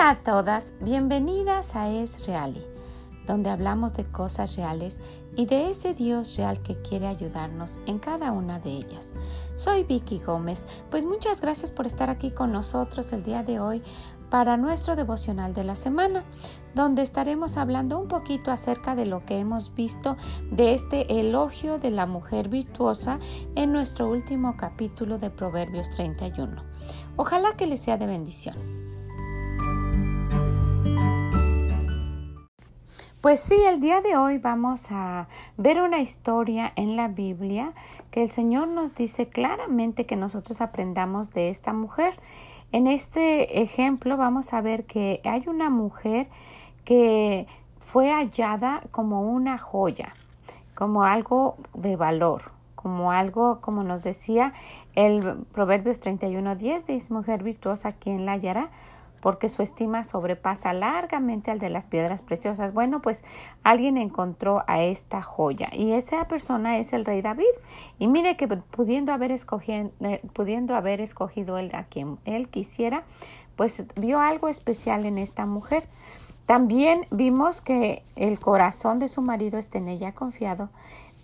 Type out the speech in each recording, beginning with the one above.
Hola a todas, bienvenidas a Es Reali, donde hablamos de cosas reales y de ese Dios real que quiere ayudarnos en cada una de ellas. Soy Vicky Gómez, pues muchas gracias por estar aquí con nosotros el día de hoy para nuestro devocional de la semana, donde estaremos hablando un poquito acerca de lo que hemos visto de este elogio de la mujer virtuosa en nuestro último capítulo de Proverbios 31. Ojalá que les sea de bendición. Pues sí, el día de hoy vamos a ver una historia en la Biblia que el Señor nos dice claramente que nosotros aprendamos de esta mujer. En este ejemplo vamos a ver que hay una mujer que fue hallada como una joya, como algo de valor, como algo, como nos decía el Proverbios 31.10, dice mujer virtuosa, quien la hallará? Porque su estima sobrepasa largamente al de las piedras preciosas. Bueno, pues alguien encontró a esta joya y esa persona es el rey David. Y mire que pudiendo haber escogido, eh, pudiendo haber escogido él a quien él quisiera, pues vio algo especial en esta mujer. También vimos que el corazón de su marido está en ella confiado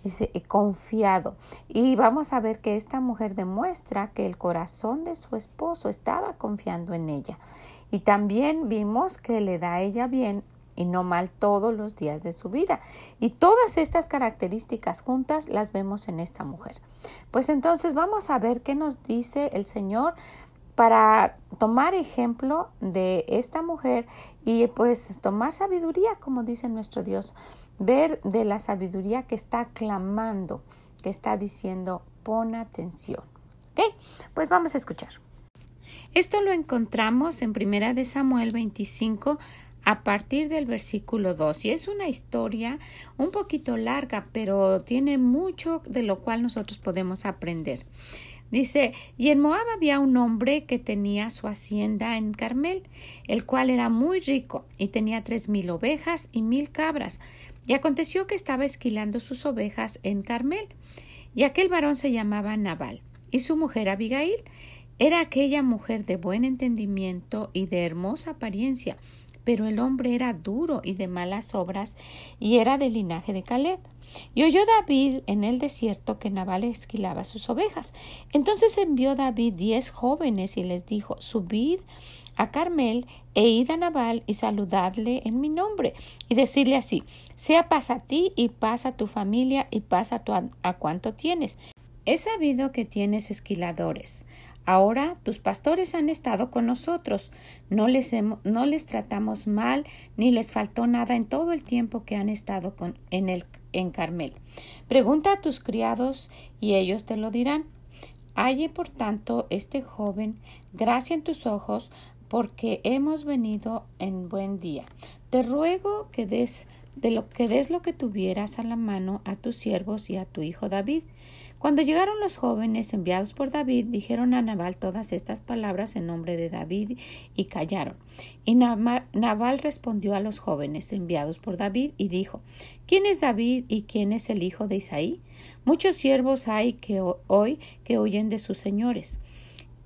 dice confiado. Y vamos a ver que esta mujer demuestra que el corazón de su esposo estaba confiando en ella. Y también vimos que le da a ella bien y no mal todos los días de su vida. Y todas estas características juntas las vemos en esta mujer. Pues entonces vamos a ver qué nos dice el Señor para tomar ejemplo de esta mujer y pues tomar sabiduría, como dice nuestro Dios, ver de la sabiduría que está clamando, que está diciendo, pon atención. ¿Ok? Pues vamos a escuchar. Esto lo encontramos en Primera de Samuel 25 a partir del versículo 2 y es una historia un poquito larga, pero tiene mucho de lo cual nosotros podemos aprender. Dice, y en Moab había un hombre que tenía su hacienda en Carmel, el cual era muy rico y tenía tres mil ovejas y mil cabras. Y aconteció que estaba esquilando sus ovejas en Carmel. Y aquel varón se llamaba Nabal, y su mujer Abigail, era aquella mujer de buen entendimiento y de hermosa apariencia, pero el hombre era duro y de malas obras, y era del linaje de Caleb. Y oyó David en el desierto que Nabal esquilaba sus ovejas. Entonces envió David diez jóvenes y les dijo Subid a Carmel e id a Nabal y saludadle en mi nombre y decirle así sea paz a ti y paz a tu familia y paz a, tu, a cuanto tienes. He sabido que tienes esquiladores. Ahora tus pastores han estado con nosotros, no les, no les tratamos mal, ni les faltó nada en todo el tiempo que han estado en, el, en Carmel. Pregunta a tus criados y ellos te lo dirán. Halle, por tanto, este joven gracia en tus ojos, porque hemos venido en buen día. Te ruego que des de lo que des lo que tuvieras a la mano a tus siervos y a tu hijo David. Cuando llegaron los jóvenes enviados por David, dijeron a Nabal todas estas palabras en nombre de David y callaron. Y Nabal respondió a los jóvenes enviados por David y dijo ¿Quién es David y quién es el hijo de Isaí? Muchos siervos hay que hoy que huyen de sus señores.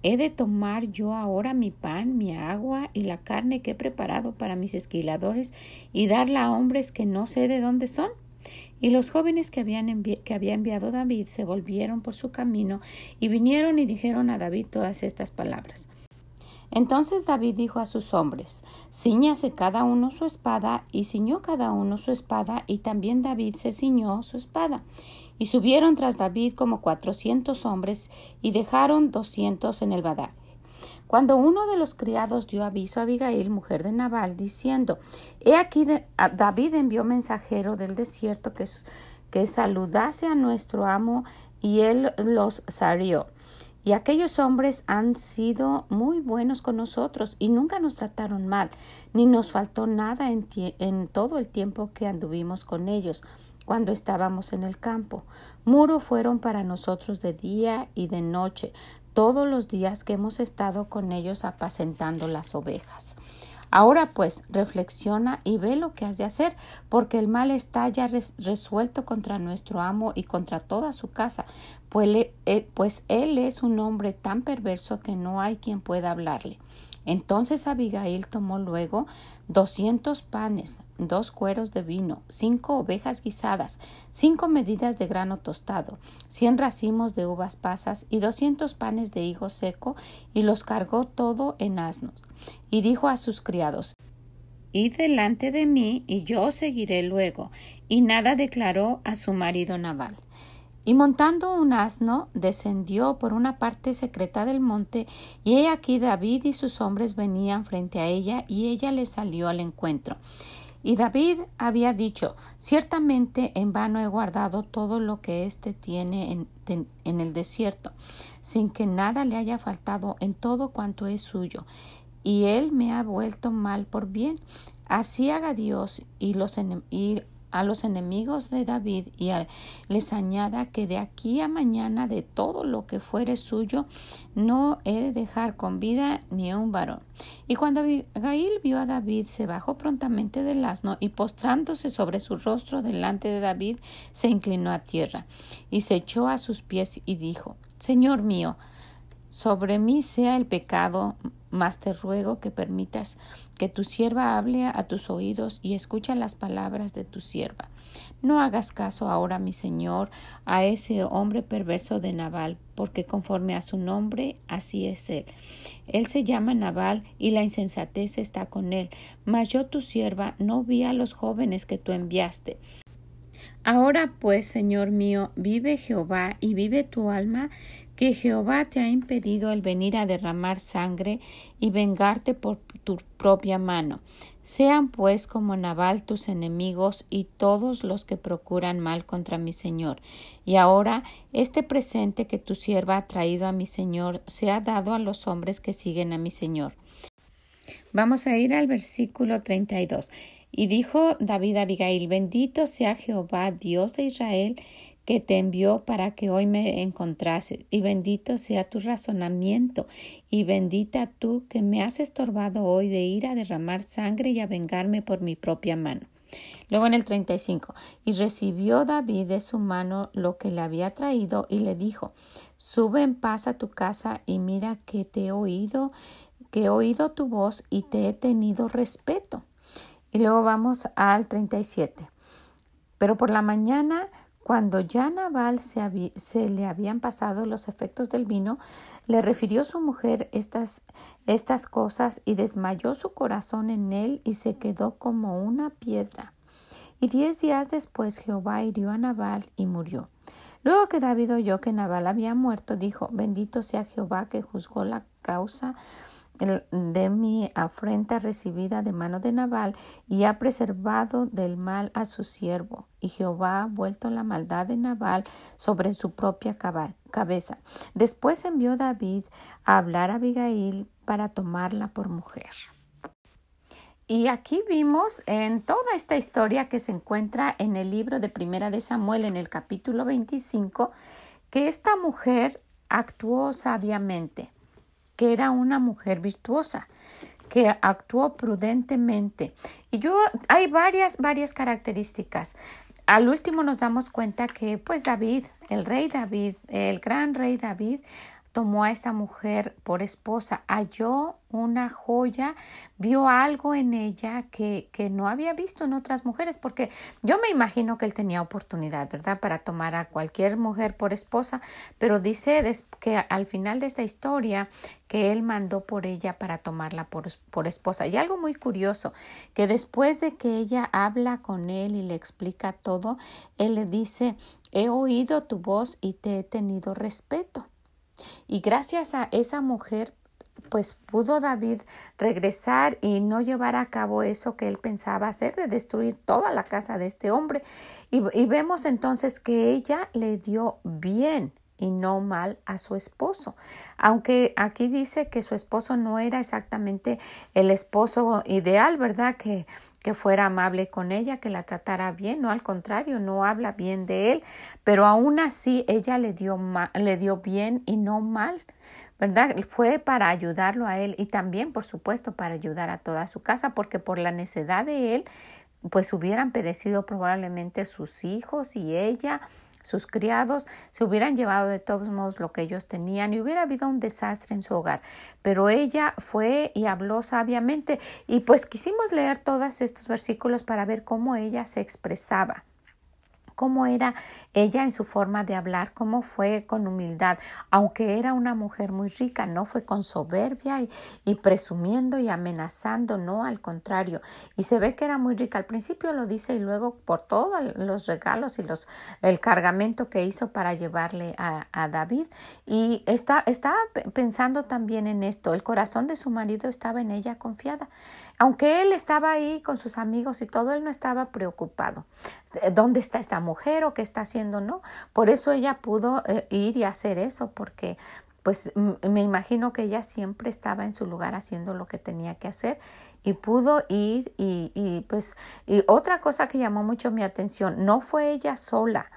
¿He de tomar yo ahora mi pan, mi agua y la carne que he preparado para mis esquiladores y darla a hombres que no sé de dónde son? Y los jóvenes que, había enviado David se volvieron por su camino y vinieron y dijeron a David todas estas palabras. Entonces David dijo a sus hombres, Ciñase cada uno su espada, y ciñó cada uno su espada, y también David se ciñó su espada. Y subieron tras David como cuatrocientos hombres, y dejaron doscientos en el badaje. Cuando uno de los criados dio aviso a Abigail, mujer de Nabal, diciendo, He aquí David envió mensajero del desierto que, que saludase a nuestro amo, y él los salió. Y aquellos hombres han sido muy buenos con nosotros y nunca nos trataron mal, ni nos faltó nada en, todo el tiempo que anduvimos con ellos cuando estábamos en el campo. Muro fueron para nosotros de día y de noche, todos los días que hemos estado con ellos apacentando las ovejas. Ahora pues reflexiona y ve lo que has de hacer, porque el mal está ya resuelto contra nuestro amo y contra toda su casa, pues, eh, pues él es un hombre tan perverso que no hay quien pueda hablarle. Entonces Abigail tomó luego doscientos panes, dos cueros de vino, cinco ovejas guisadas, cinco medidas de grano tostado, cien racimos de uvas pasas y doscientos panes de higo seco, y los cargó todo en asnos. Y dijo a sus criados Id delante de mí, y yo seguiré luego. Y nada declaró a su marido Nabal. Y montando un asno, descendió por una parte secreta del monte, y he aquí David y sus hombres venían frente a ella, y ella le salió al encuentro. Y David había dicho Ciertamente en vano he guardado todo lo que éste tiene en, el desierto, sin que nada le haya faltado en todo cuanto es suyo, y él me ha vuelto mal por bien. Así haga Dios y los, y a los enemigos de David y les añada que de aquí a mañana de todo lo que fuere suyo no he de dejar con vida ni un varón. Y cuando Abigail vio a David se bajó prontamente del asno y postrándose sobre su rostro delante de David se inclinó a tierra y se echó a sus pies y dijo Señor mío, sobre mí sea el pecado, mas te ruego que permitas que tu sierva hable a tus oídos y escucha las palabras de tu sierva. No hagas caso ahora, mi señor, a ese hombre perverso de Nabal, porque conforme a su nombre, así es él. Él se llama Nabal y la insensatez está con él. Mas yo, tu sierva, no vi a los jóvenes que tú enviaste. Ahora pues, Señor mío, vive Jehová y vive tu alma, que Jehová te ha impedido el venir a derramar sangre y vengarte por tu propia mano. Sean pues como Nabal tus enemigos y todos los que procuran mal contra mi Señor. Y ahora este presente que tu sierva ha traído a mi Señor se ha dado a los hombres que siguen a mi Señor. Vamos a ir al versículo 32. Y dijo David a Abigail, bendito sea Jehová, Dios de Israel, que te envió para que hoy me encontrase, y bendito sea tu razonamiento, y bendita tú que me has estorbado hoy de ir a derramar sangre y a vengarme por mi propia mano. Luego en el 35, y recibió David de su mano lo que le había traído y le dijo, sube en paz a tu casa y mira que te he oído, que he oído tu voz y te he tenido respeto. Y luego vamos al 37. Pero por la mañana, cuando ya Nabal se, se, le habían pasado los efectos del vino, le refirió su mujer estas, estas cosas y desmayó su corazón en él y se quedó como una piedra. Y diez días después Jehová hirió a Nabal y murió. Luego que David oyó que Nabal había muerto, dijo, bendito sea Jehová que juzgó la causa de mi afrenta recibida de mano de Nabal y ha preservado del mal a su siervo. Y Jehová ha vuelto la maldad de Nabal sobre su propia cabeza. Después envió David a hablar a Abigail para tomarla por mujer. Y aquí vimos en toda esta historia que se encuentra en el libro de Primera de Samuel en el capítulo 25 que esta mujer actuó sabiamente que era una mujer virtuosa, que actuó prudentemente. Y yo, hay varias, varias características. Al último nos damos cuenta que, pues David, el rey David, el gran rey David, tomó a esta mujer por esposa, halló una joya, vio algo en ella que, que no había visto en otras mujeres, porque yo me imagino que él tenía oportunidad, ¿verdad?, para tomar a cualquier mujer por esposa, pero dice que al final de esta historia que él mandó por ella para tomarla por, por esposa. Y algo muy curioso, que después de que ella habla con él y le explica todo, él le dice, he oído tu voz y te he tenido respeto. Y gracias a esa mujer pues pudo David regresar y no llevar a cabo eso que él pensaba hacer de destruir toda la casa de este hombre. Y, y, vemos entonces que ella le dio bien y no mal a su esposo. Aunque aquí dice que su esposo no era exactamente el esposo ideal, ¿verdad? Que que fuera amable con ella, que la tratara bien, no al contrario, no habla bien de él, pero aún así ella le dio, le dio bien y no mal, ¿verdad? Fue para ayudarlo a él y también, por supuesto, para ayudar a toda su casa, porque por la necedad de él, pues hubieran perecido probablemente sus hijos y ella sus criados se hubieran llevado de todos modos lo que ellos tenían y hubiera habido un desastre en su hogar. Pero ella fue y habló sabiamente y pues quisimos leer todos estos versículos para ver cómo ella se expresaba cómo era ella en su forma de hablar, cómo fue con humildad, aunque era una mujer muy rica, no fue con soberbia y, presumiendo y amenazando, no, al contrario. Y se ve que era muy rica. Al principio lo dice y luego por todos los regalos y los, el cargamento que hizo para llevarle a, David. Y está, estaba pensando también en esto, el corazón de su marido estaba en ella confiada. Aunque él estaba ahí con sus amigos y todo, él no estaba preocupado. ¿Dónde está esta mujer o qué está haciendo? No. Por eso ella pudo eh, ir y hacer eso, porque pues me imagino que ella siempre estaba en su lugar haciendo lo que tenía que hacer y pudo ir y, y pues y otra cosa que llamó mucho mi atención, no fue ella sola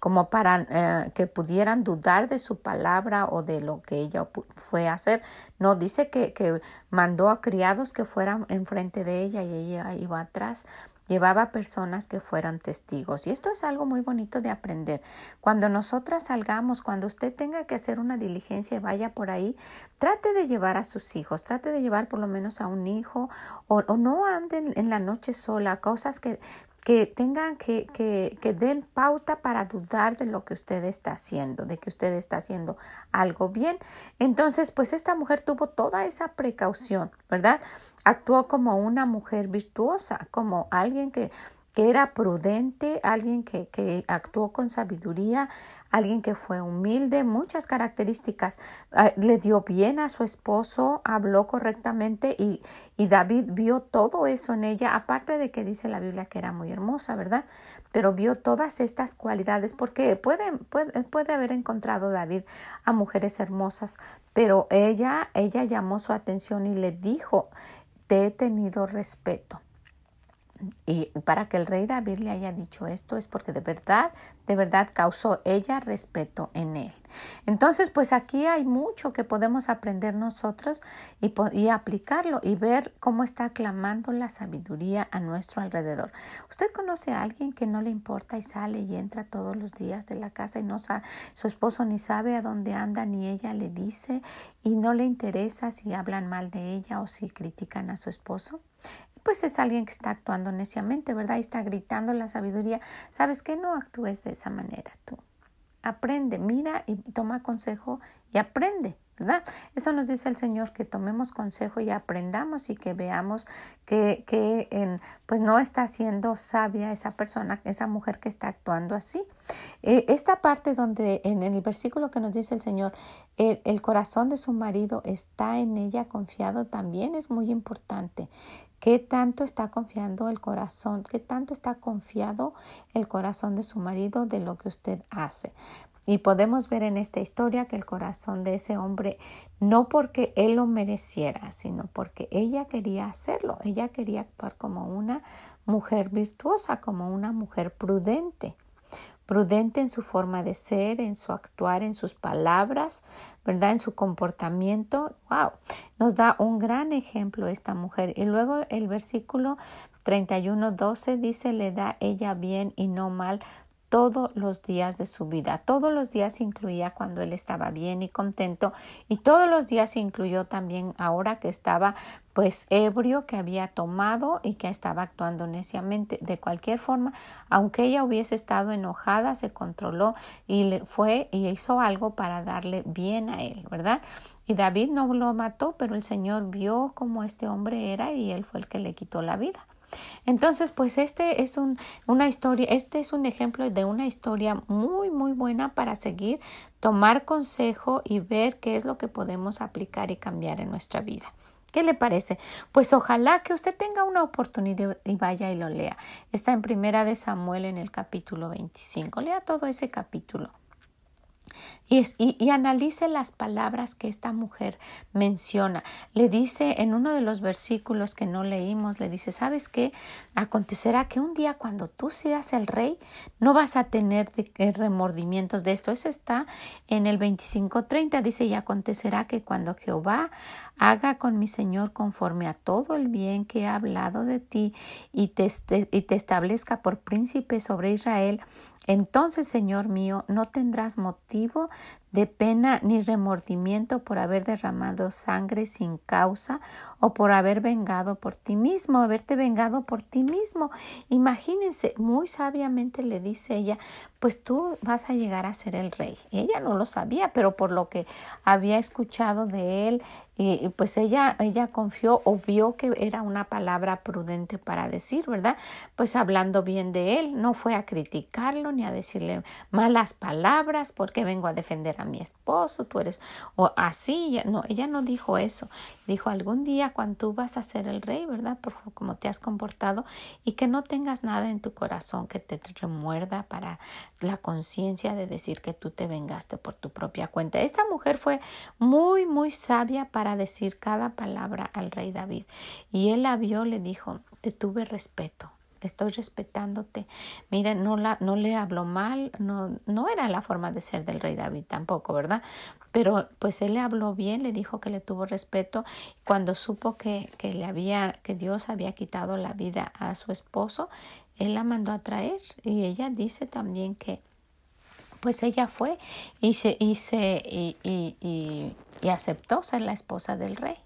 como para eh, que pudieran dudar de su palabra o de lo que ella fue a hacer. No, dice que, que mandó a criados que fueran enfrente de ella y ella iba atrás. Llevaba personas que fueran testigos. Y esto es algo muy bonito de aprender. Cuando nosotras salgamos, cuando usted tenga que hacer una diligencia y vaya por ahí, trate de llevar a sus hijos, trate de llevar por lo menos a un hijo o, o no anden en la noche sola, cosas que que tengan que, que, que den pauta para dudar de lo que usted está haciendo, de que usted está haciendo algo bien. Entonces, pues esta mujer tuvo toda esa precaución, ¿verdad? Actuó como una mujer virtuosa, como alguien que que era prudente, alguien que, que, actuó con sabiduría, alguien que fue humilde, muchas características. Ah, le dio bien a su esposo, habló correctamente y, y, David vio todo eso en ella, aparte de que dice la Biblia que era muy hermosa, ¿verdad? Pero vio todas estas cualidades porque puede, puede, puede haber encontrado David a mujeres hermosas, pero ella, ella llamó su atención y le dijo, te he tenido respeto. Y para que el rey David le haya dicho esto es porque de verdad, de verdad causó ella respeto en él. Entonces, pues aquí hay mucho que podemos aprender nosotros y, aplicarlo y ver cómo está clamando la sabiduría a nuestro alrededor. ¿Usted conoce a alguien que no le importa y sale y entra todos los días de la casa y no sabe, su esposo ni sabe a dónde anda ni ella le dice y no le interesa si hablan mal de ella o si critican a su esposo? Pues es alguien que está actuando neciamente, ¿verdad? Y está gritando la sabiduría. ¿Sabes qué? No actúes de esa manera tú. Aprende, mira y toma consejo y aprende. ¿Verdad? Eso nos dice el Señor, que tomemos consejo y aprendamos y que veamos que, que pues no está siendo sabia esa persona, esa mujer que está actuando así. Eh, esta parte donde en el versículo que nos dice el Señor, el, el corazón de su marido está en ella confiado también es muy importante. ¿Qué tanto está confiando el corazón? ¿Qué tanto está confiado el corazón de su marido de lo que usted hace? Y podemos ver en esta historia que el corazón de ese hombre, no porque él lo mereciera, sino porque ella quería hacerlo, ella quería actuar como una mujer virtuosa, como una mujer prudente prudente en su forma de ser, en su actuar, en sus palabras, ¿verdad? En su comportamiento. ¡Wow! Nos da un gran ejemplo esta mujer. Y luego el versículo 31, 12 dice, le da ella bien y no mal todos los días de su vida. Todos los días incluía cuando él estaba bien y contento y todos los días incluyó también ahora que estaba pues ebrio, que había tomado y que estaba actuando neciamente. De cualquier forma, aunque ella hubiese estado enojada, se controló y le fue y hizo algo para darle bien a él, ¿verdad? Y David no lo mató, pero el Señor vio cómo este hombre era y él fue el que le quitó la vida. Entonces, pues este es un, una historia, este es un ejemplo de una historia muy, muy buena para seguir, tomar consejo y ver qué es lo que podemos aplicar y cambiar en nuestra vida. ¿Qué le parece? Pues ojalá que usted tenga una oportunidad y vaya y lo lea. Está en Primera de Samuel en el capítulo 25. Lea todo ese capítulo. Y, analice las palabras que esta mujer menciona. Le dice en uno de los versículos que no leímos, le dice, ¿sabes qué? Acontecerá que un día cuando tú seas el rey, no vas a tener remordimientos de esto. Eso está en el 25.30. Dice, y acontecerá que cuando Jehová haga con mi Señor conforme a todo el bien que he hablado de ti y te, y te establezca por príncipe sobre Israel, entonces, Señor mío, no tendrás motivo People. De pena ni remordimiento por haber derramado sangre sin causa o por haber vengado por ti mismo, haberte vengado por ti mismo. Imagínense, muy sabiamente le dice ella, pues tú vas a llegar a ser el rey. Ella no lo sabía, pero por lo que había escuchado de él, y pues ella, ella confió o vio que era una palabra prudente para decir, ¿verdad? Pues hablando bien de él, no fue a criticarlo ni a decirle malas palabras porque vengo a defender a mi esposo, tú eres, o así, no, ella no dijo eso, dijo algún día cuando tú vas a ser el rey, ¿verdad? Por cómo te has comportado y que no tengas nada en tu corazón que te remuerda para la conciencia de decir que tú te vengaste por tu propia cuenta. Esta mujer fue muy, muy sabia para decir cada palabra al rey David y él la vio, le dijo, te tuve respeto, estoy respetándote. Mira, no, la, no le habló mal, no, no era la forma de ser del rey David tampoco, ¿verdad? Pero pues él le habló bien, le dijo que le tuvo respeto. Cuando supo que, que le había, que Dios había quitado la vida a su esposo, él la mandó a traer. Y ella dice también que pues ella fue y se, y, se, y, y, y aceptó ser la esposa del rey.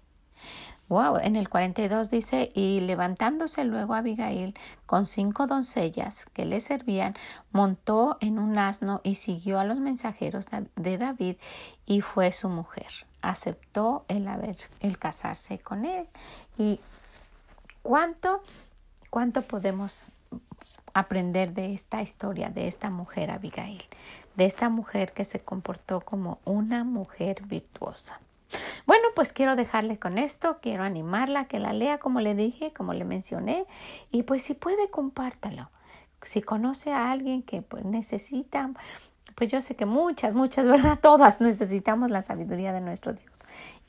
Wow, en el 42 dice, y levantándose luego Abigail con cinco doncellas que le servían, montó en un asno y siguió a los mensajeros de David y fue su mujer. Aceptó el haber, el casarse con él. Y cuánto, cuánto podemos aprender de esta historia, de esta mujer Abigail, de esta mujer que se comportó como una mujer virtuosa. Bueno, pues quiero dejarle con esto, quiero animarla que la lea como le dije, como le mencioné, y pues si puede, compártalo. Si conoce a alguien que pues necesita, pues yo sé que muchas, muchas, ¿verdad? Todas necesitamos la sabiduría de nuestro Dios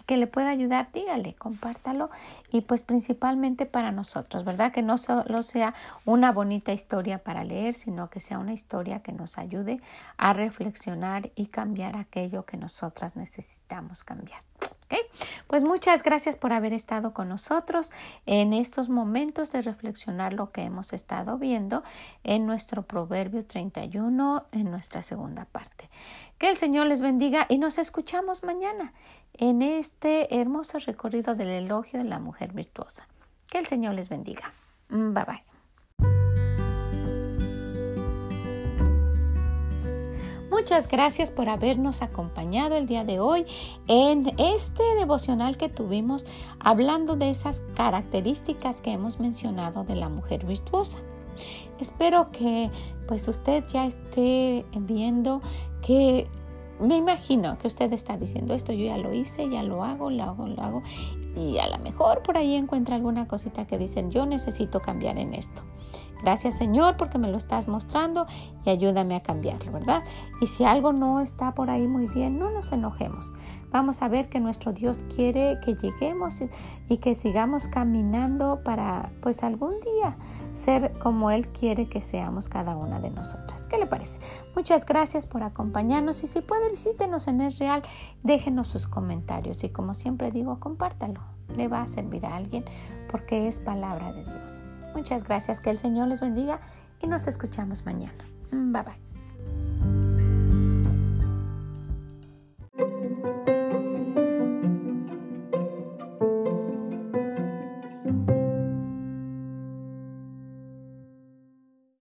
que le pueda ayudar, dígale, compártalo y pues principalmente para nosotros, ¿verdad? Que no solo sea una bonita historia para leer, sino que sea una historia que nos ayude a reflexionar y cambiar aquello que nosotras necesitamos cambiar. ¿Okay? Pues muchas gracias por haber estado con nosotros en estos momentos de reflexionar lo que hemos estado viendo en nuestro Proverbio 31 en nuestra segunda parte. Que el Señor les bendiga y nos escuchamos mañana en este hermoso recorrido del elogio de la mujer virtuosa. Que el Señor les bendiga. Bye bye. Muchas gracias por habernos acompañado el día de hoy en este devocional que tuvimos hablando de esas características que hemos mencionado de la mujer virtuosa. Espero que pues usted ya esté viendo que me imagino que usted está diciendo esto, yo ya lo hice, ya lo hago, lo hago, lo hago. Y a lo mejor por ahí encuentra alguna cosita que dicen, yo necesito cambiar en esto. Gracias Señor porque me lo estás mostrando y ayúdame a cambiarlo, ¿verdad? Y si algo no está por ahí muy bien, no nos enojemos. Vamos a ver que nuestro Dios quiere que lleguemos y que sigamos caminando para pues algún día ser como Él quiere que seamos cada una de nosotras. ¿Qué le parece? Muchas gracias por acompañarnos y si puede visítenos en Es Real, déjenos sus comentarios y como siempre digo, compártalo. Le va a servir a alguien porque es palabra de Dios. Muchas gracias, que el Señor les bendiga y nos escuchamos mañana. Bye bye.